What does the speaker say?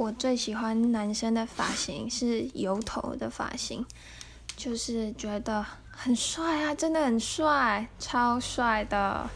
我最喜欢男生的发型是油头的发型就是觉得很帅啊真的很帅超帅的。